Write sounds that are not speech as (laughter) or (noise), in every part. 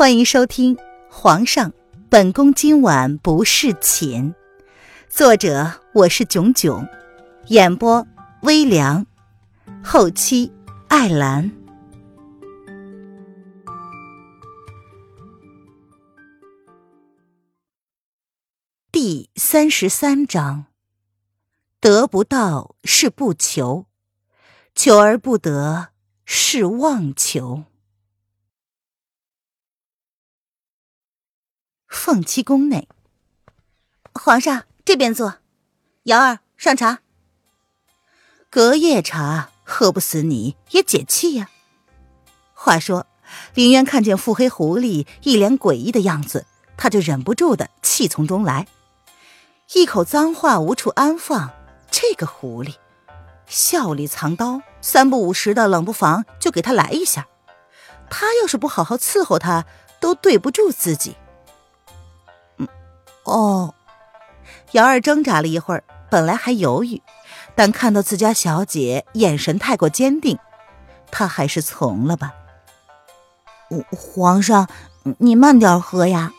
欢迎收听《皇上，本宫今晚不侍寝》，作者我是囧囧，演播微凉，后期艾兰。第三十三章：得不到是不求，求而不得是妄求。凤栖宫内，皇上这边坐。瑶儿上茶。隔夜茶喝不死你也解气呀。话说，林渊看见腹黑狐狸一脸诡异的样子，他就忍不住的气从中来，一口脏话无处安放。这个狐狸，笑里藏刀，三不五时的冷不防就给他来一下。他要是不好好伺候他，都对不住自己。哦，瑶儿挣扎了一会儿，本来还犹豫，但看到自家小姐眼神太过坚定，她还是从了吧。皇上，你慢点喝呀。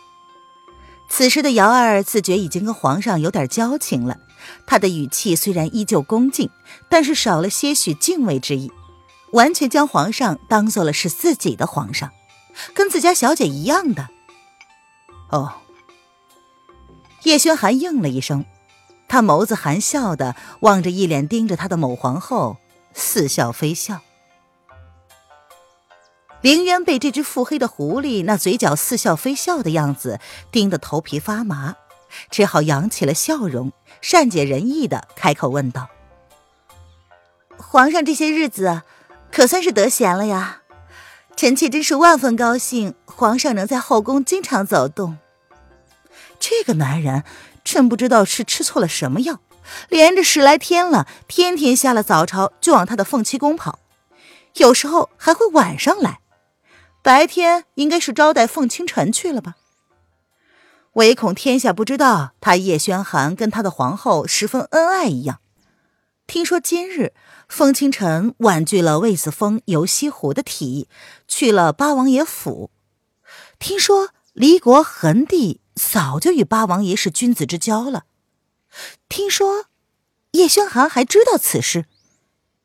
此时的瑶儿自觉已经跟皇上有点交情了，她的语气虽然依旧恭敬，但是少了些许敬畏之意，完全将皇上当做了是自己的皇上，跟自家小姐一样的。哦。叶轩寒应了一声，他眸子含笑的望着一脸盯着他的某皇后，似笑非笑。凌渊被这只腹黑的狐狸那嘴角似笑非笑的样子盯得头皮发麻，只好扬起了笑容，善解人意的开口问道：“皇上这些日子可算是得闲了呀？臣妾真是万分高兴，皇上能在后宫经常走动。”这个男人真不知道是吃错了什么药，连着十来天了，天天下了早朝就往他的凤栖宫跑，有时候还会晚上来，白天应该是招待凤清晨去了吧？唯恐天下不知道他叶轩寒跟他的皇后十分恩爱一样。听说今日凤清晨婉拒了魏子峰游西湖的提议，去了八王爷府。听说离国恒帝。早就与八王爷是君子之交了。听说叶轩寒还知道此事。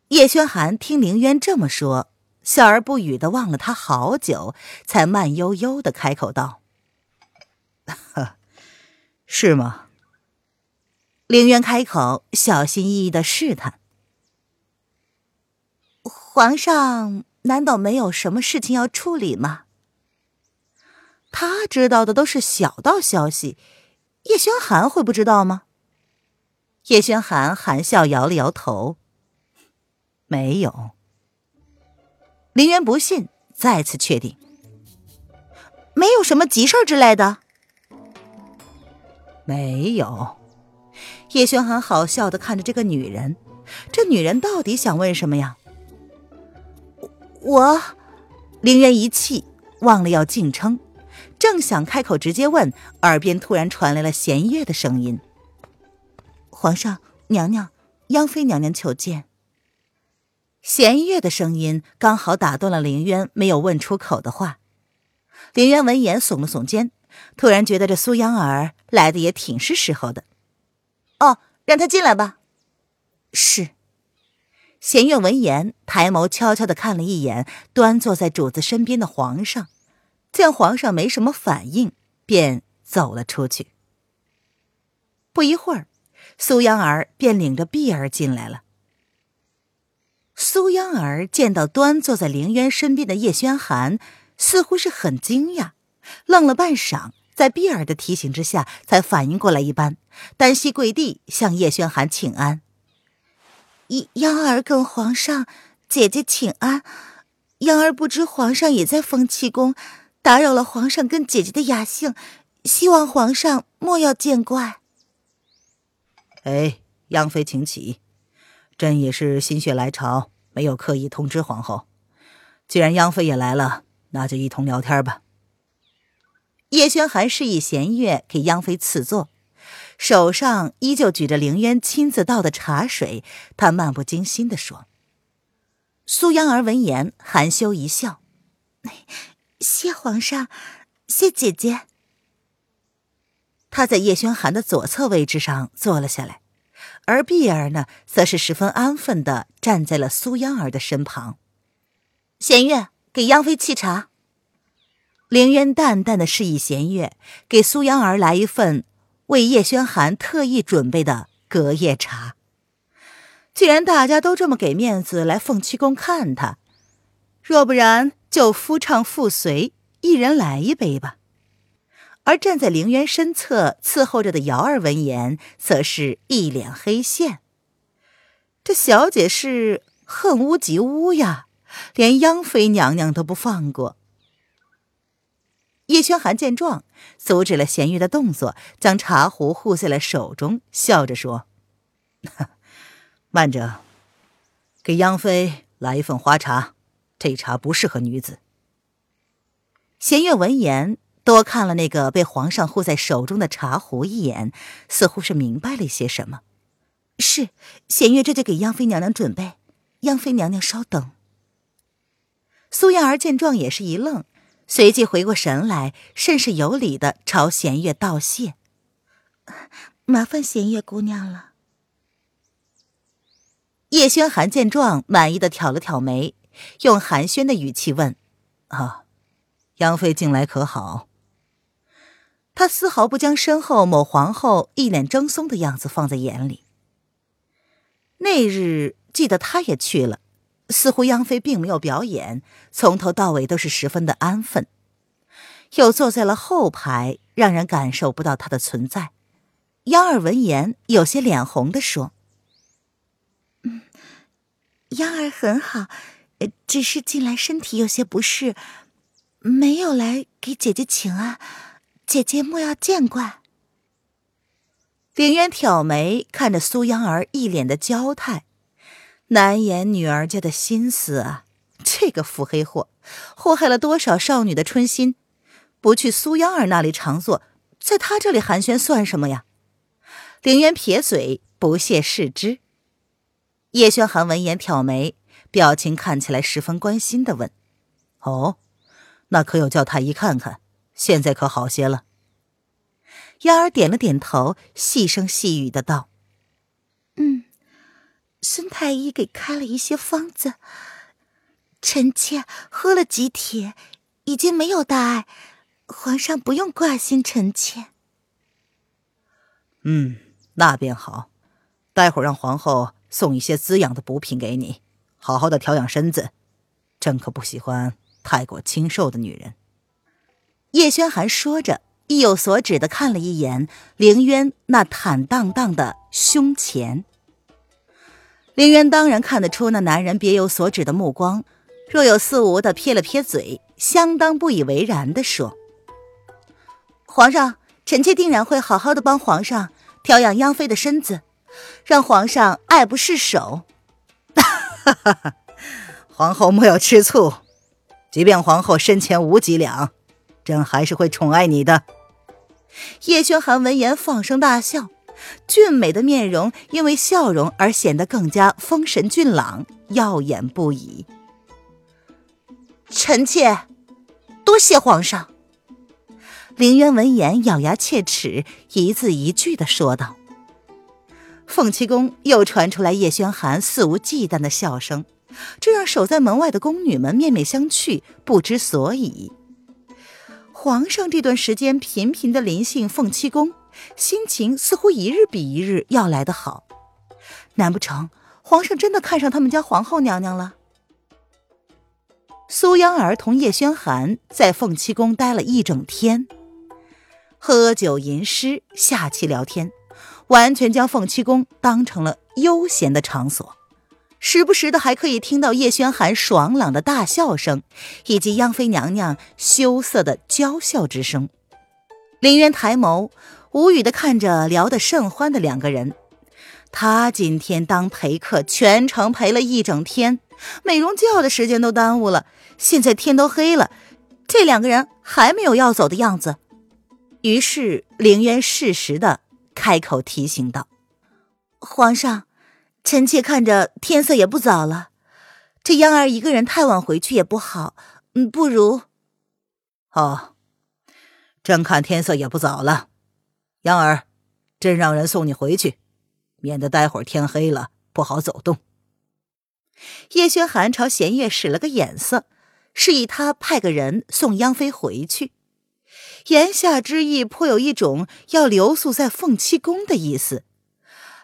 叶轩寒听凌渊这么说，笑而不语的望了他好久，才慢悠悠的开口道：“ (laughs) 是吗？”凌渊开口，小心翼翼的试探：“皇上难道没有什么事情要处理吗？”他知道的都是小道消息，叶轩寒会不知道吗？叶轩寒含笑摇了摇头，没有。林渊不信，再次确定，没有什么急事之类的。没有。叶轩寒好笑的看着这个女人，这女人到底想问什么呀？我，林渊一气，忘了要敬称。正想开口直接问，耳边突然传来了弦月的声音：“皇上，娘娘，央妃娘娘求见。”弦月的声音刚好打断了凌渊没有问出口的话。凌渊闻言耸了耸肩，突然觉得这苏央儿来的也挺是时候的。哦，让她进来吧。是。弦月闻言，抬眸悄悄的看了一眼端坐在主子身边的皇上。见皇上没什么反应，便走了出去。不一会儿，苏央儿便领着碧儿进来了。苏央儿见到端坐在凌渊身边的叶轩寒，似乎是很惊讶，愣了半晌，在碧儿的提醒之下，才反应过来一般，单膝跪地向叶轩寒请安：“央央儿跟皇上、姐姐请安。央儿不知皇上也在风气宫。”打扰了皇上跟姐姐的雅兴，希望皇上莫要见怪。哎，央妃请起，朕也是心血来潮，没有刻意通知皇后。既然央妃也来了，那就一同聊天吧。叶轩寒示意弦月给央妃赐座，手上依旧举着凌渊亲自倒的茶水，他漫不经心的说。苏央儿闻言含羞一笑。谢皇上，谢姐姐。他在叶轩寒的左侧位置上坐了下来，而碧儿呢，则是十分安分的站在了苏央儿的身旁。弦月，给央妃沏茶。凌渊淡淡的示意弦月给苏央儿来一份为叶轩寒特意准备的隔夜茶。既然大家都这么给面子来凤栖宫看他，若不然就夫唱妇随，一人来一杯吧。而站在凌渊身侧伺候着的瑶儿闻言，则是一脸黑线。这小姐是恨屋及乌呀，连央妃娘娘都不放过。叶轩寒见状，阻止了咸鱼的动作，将茶壶护在了手中，笑着说：“ (laughs) 慢着，给央妃来一份花茶，这茶不适合女子。”弦月闻言，多看了那个被皇上护在手中的茶壶一眼，似乎是明白了一些什么。是，弦月这就给央妃娘娘准备。央妃娘娘稍等。苏燕儿见状也是一愣。随即回过神来，甚是有礼的朝弦月道谢：“麻烦弦月姑娘了。”叶轩寒见状，满意的挑了挑眉，用寒暄的语气问：“啊，杨妃近来可好？”他丝毫不将身后某皇后一脸怔忪的样子放在眼里。那日记得他也去了。似乎杨妃并没有表演，从头到尾都是十分的安分，又坐在了后排，让人感受不到她的存在。央儿闻言，有些脸红的说：“嗯，央儿很好，只是近来身体有些不适，没有来给姐姐请安，姐姐莫要见怪。”凌渊挑眉看着苏央儿，一脸的娇态。难掩女儿家的心思啊！这个腹黑货，祸害了多少少女的春心？不去苏央儿那里常坐，在他这里寒暄算什么呀？凌渊撇嘴，不屑视之。叶轩寒闻言挑眉，表情看起来十分关心的问：“哦，那可有叫太医看看？现在可好些了？”丫儿点了点头，细声细语的道：“嗯。”孙太医给开了一些方子，臣妾喝了几帖，已经没有大碍，皇上不用挂心臣妾。嗯，那便好，待会儿让皇后送一些滋养的补品给你，好好的调养身子。朕可不喜欢太过清瘦的女人。叶轩寒说着，意有所指的看了一眼凌渊那坦荡荡的胸前。凌渊当然看得出那男人别有所指的目光，若有似无的撇了撇嘴，相当不以为然的说：“皇上，臣妾定然会好好的帮皇上调养央妃的身子，让皇上爱不释手。”哈哈哈皇后莫要吃醋，即便皇后身前无几两，朕还是会宠爱你的。叶轩寒闻言放声大笑。俊美的面容因为笑容而显得更加丰神俊朗，耀眼不已。臣妾多谢皇上。凌渊闻言咬牙切齿，一字一句的说道。凤栖宫又传出来叶轩寒肆无忌惮的笑声，这让守在门外的宫女们面面相觑，不知所以。皇上这段时间频频的临幸凤栖宫。心情似乎一日比一日要来得好，难不成皇上真的看上他们家皇后娘娘了？苏央儿同叶轩寒在凤栖宫待了一整天，喝酒吟诗，下棋聊天，完全将凤栖宫当成了悠闲的场所，时不时的还可以听到叶轩寒爽朗的大笑声，以及央妃娘娘羞涩的娇笑之声。林渊抬眸。无语的看着聊得甚欢的两个人，他今天当陪客，全程陪了一整天，美容觉的时间都耽误了。现在天都黑了，这两个人还没有要走的样子。于是凌渊适时的开口提醒道：“皇上，臣妾看着天色也不早了，这央儿一个人太晚回去也不好，嗯，不如……哦，朕看天色也不早了，央儿，朕让人送你回去，免得待会儿天黑了不好走动。叶轩寒朝弦月使了个眼色，示意他派个人送央妃回去。言下之意，颇有一种要留宿在凤栖宫的意思。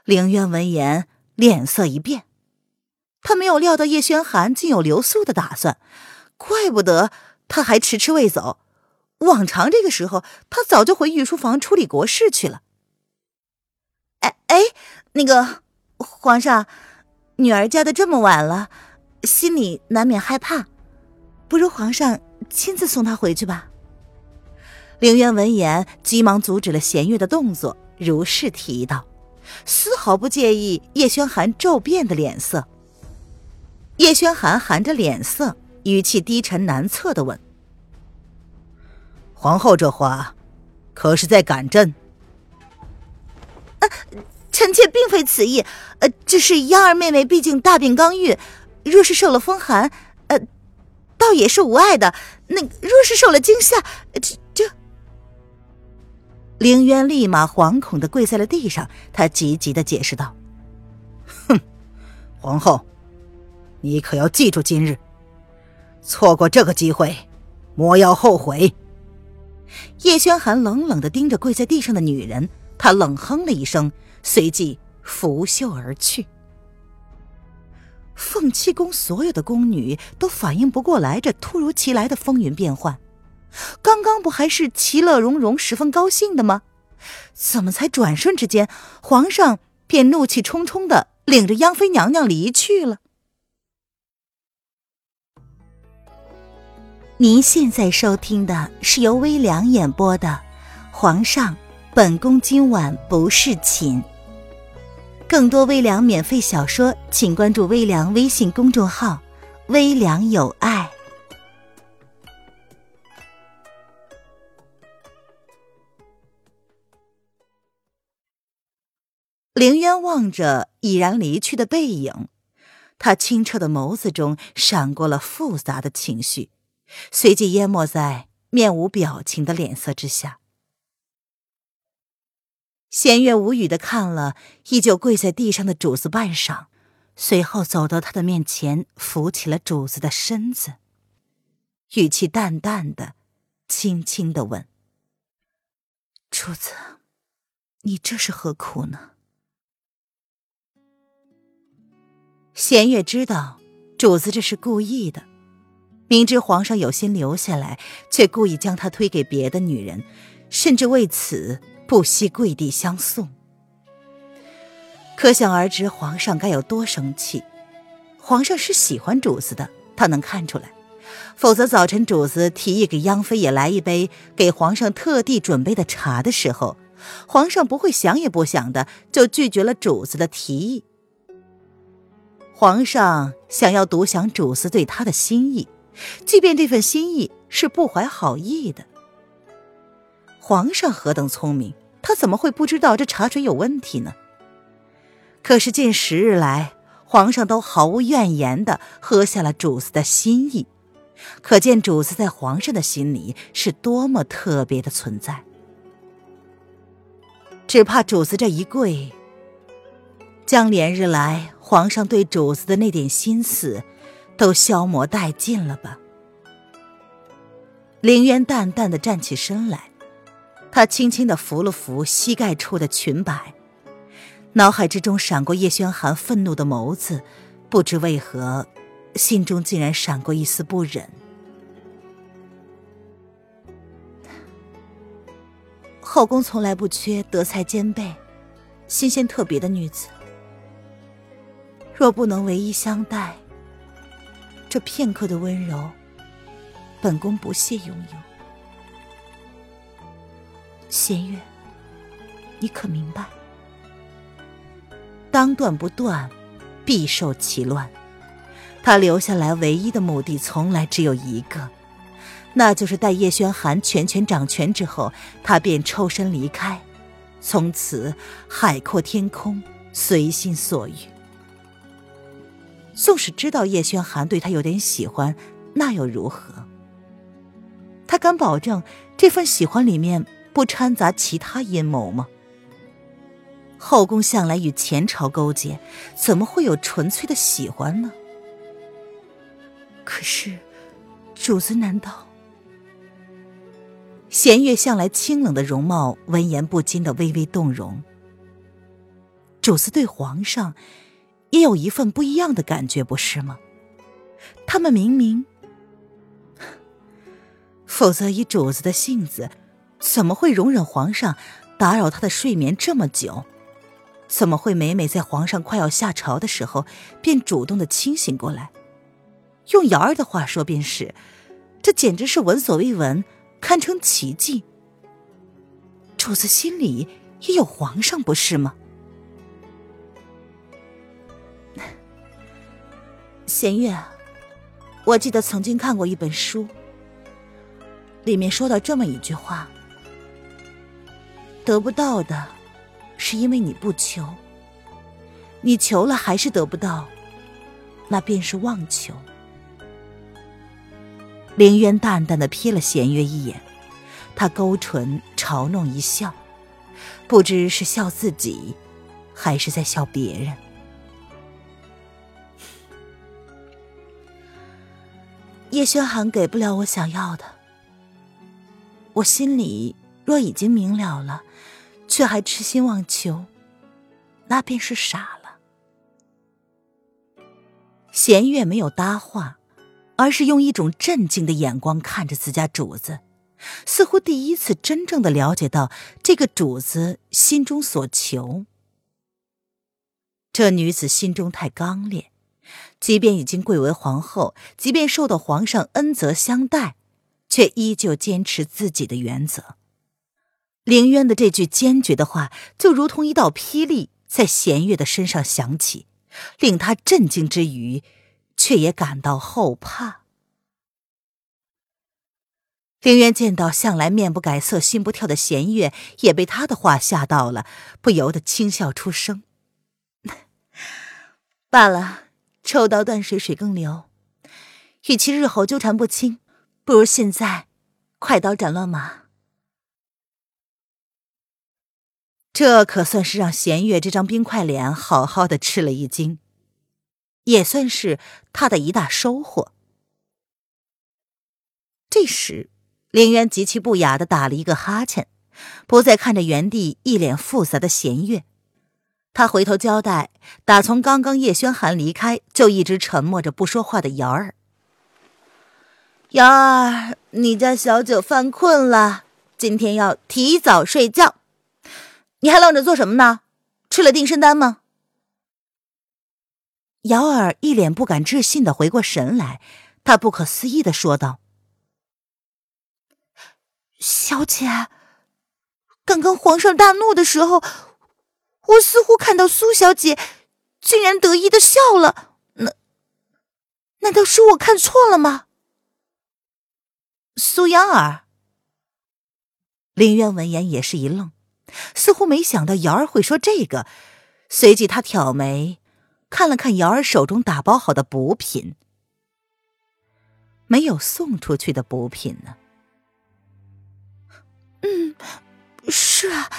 凌渊闻言，脸色一变，他没有料到叶轩寒竟有留宿的打算，怪不得他还迟迟未走。往常这个时候，他早就回御书房处理国事去了。哎哎，那个皇上，女儿嫁的这么晚了，心里难免害怕，不如皇上亲自送她回去吧。凌渊闻言，急忙阻止了弦月的动作，如是提议道，丝毫不介意叶轩寒骤变的脸色。叶轩寒含着脸色，语气低沉难测的问。皇后这话，可是在赶朕？呃，臣妾并非此意，呃，只是央儿妹妹毕竟大病刚愈，若是受了风寒，呃，倒也是无碍的。那若是受了惊吓，这……凌渊立马惶恐的跪在了地上，他急急的解释道：“哼，皇后，你可要记住今日，错过这个机会，莫要后悔。”叶轩寒冷冷的盯着跪在地上的女人，他冷哼了一声，随即拂袖而去。凤栖宫所有的宫女都反应不过来这突如其来的风云变幻，刚刚不还是其乐融融、十分高兴的吗？怎么才转瞬之间，皇上便怒气冲冲的领着央妃娘娘离去了？您现在收听的是由微凉演播的《皇上，本宫今晚不侍寝》。更多微凉免费小说，请关注微凉微信公众号“微凉有爱”。凌渊望着已然离去的背影，他清澈的眸子中闪过了复杂的情绪。随即淹没在面无表情的脸色之下。弦月无语的看了依旧跪在地上的主子半晌，随后走到他的面前，扶起了主子的身子，语气淡淡的、轻轻的问：“主子，你这是何苦呢？”弦月知道主子这是故意的。明知皇上有心留下来，却故意将他推给别的女人，甚至为此不惜跪地相送。可想而知，皇上该有多生气。皇上是喜欢主子的，他能看出来。否则，早晨主子提议给央妃也来一杯给皇上特地准备的茶的时候，皇上不会想也不想的就拒绝了主子的提议。皇上想要独享主子对他的心意。即便这份心意是不怀好意的，皇上何等聪明，他怎么会不知道这茶水有问题呢？可是近十日来，皇上都毫无怨言的喝下了主子的心意，可见主子在皇上的心里是多么特别的存在。只怕主子这一跪，将连日来皇上对主子的那点心思。都消磨殆尽了吧？凌渊淡淡的站起身来，他轻轻的扶了扶膝盖处的裙摆，脑海之中闪过叶轩寒愤怒的眸子，不知为何，心中竟然闪过一丝不忍。后宫从来不缺德才兼备、新鲜特别的女子，若不能唯一相待。这片刻的温柔，本宫不屑拥有。弦月，你可明白？当断不断，必受其乱。他留下来唯一的目的，从来只有一个，那就是待叶轩寒全权掌权之后，他便抽身离开，从此海阔天空，随心所欲。纵使知道叶轩寒对他有点喜欢，那又如何？他敢保证这份喜欢里面不掺杂其他阴谋吗？后宫向来与前朝勾结，怎么会有纯粹的喜欢呢？可是，主子难道？弦月向来清冷的容貌，闻言不禁的微微动容。主子对皇上，也有一份不一样的感觉，不是吗？他们明明……否则以主子的性子，怎么会容忍皇上打扰他的睡眠这么久？怎么会每每在皇上快要下朝的时候，便主动的清醒过来？用瑶儿的话说，便是，这简直是闻所未闻，堪称奇迹。主子心里也有皇上，不是吗？弦月，我记得曾经看过一本书，里面说到这么一句话：得不到的。是因为你不求，你求了还是得不到，那便是妄求。凌渊淡淡的瞥了弦月一眼，他勾唇嘲弄一笑，不知是笑自己，还是在笑别人。叶轩寒给不了我想要的，我心里若已经明了了。却还痴心妄求，那便是傻了。弦月没有搭话，而是用一种震惊的眼光看着自家主子，似乎第一次真正的了解到这个主子心中所求。这女子心中太刚烈，即便已经贵为皇后，即便受到皇上恩泽相待，却依旧坚持自己的原则。凌渊的这句坚决的话，就如同一道霹雳在弦月的身上响起，令他震惊之余，却也感到后怕。凌渊见到向来面不改色、心不跳的弦月，也被他的话吓到了，不由得轻笑出声：“ (laughs) 罢了，抽刀断水，水更流。与其日后纠缠不清，不如现在快刀斩乱麻。”这可算是让弦月这张冰块脸好好的吃了一惊，也算是他的一大收获。这时，凌渊极其不雅的打了一个哈欠，不再看着原地一脸复杂的弦月，他回头交代：打从刚刚叶轩寒离开，就一直沉默着不说话的瑶儿。瑶儿，你家小九犯困了，今天要提早睡觉。你还愣着做什么呢？吃了定身丹吗？瑶儿一脸不敢置信的回过神来，她不可思议的说道：“小姐，刚刚皇上大怒的时候，我似乎看到苏小姐竟然得意的笑了。那难道是我看错了吗？”苏央儿，林渊闻言也是一愣。似乎没想到瑶儿会说这个，随即他挑眉，看了看瑶儿手中打包好的补品，没有送出去的补品呢。嗯，是啊，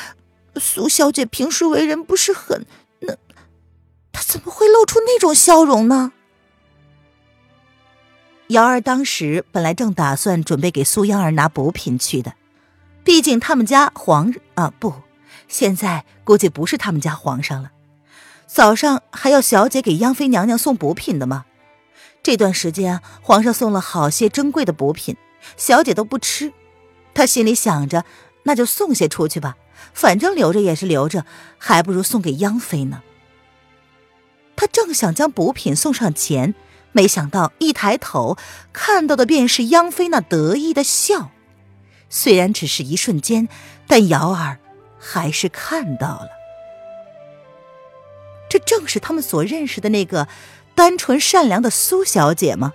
苏小姐平时为人不是很……那她怎么会露出那种笑容呢？瑶儿当时本来正打算准备给苏央儿拿补品去的。毕竟他们家皇啊不，现在估计不是他们家皇上了。早上还要小姐给央妃娘娘送补品的吗？这段时间皇上送了好些珍贵的补品，小姐都不吃。她心里想着，那就送些出去吧，反正留着也是留着，还不如送给央妃呢。她正想将补品送上前，没想到一抬头看到的便是央妃那得意的笑。虽然只是一瞬间，但瑶儿还是看到了。这正是他们所认识的那个单纯善良的苏小姐吗？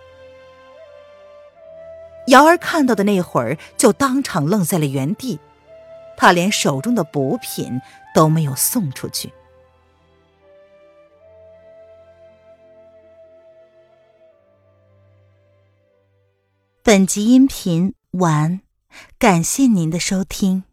瑶儿看到的那会儿，就当场愣在了原地。他连手中的补品都没有送出去。本集音频完。感谢您的收听。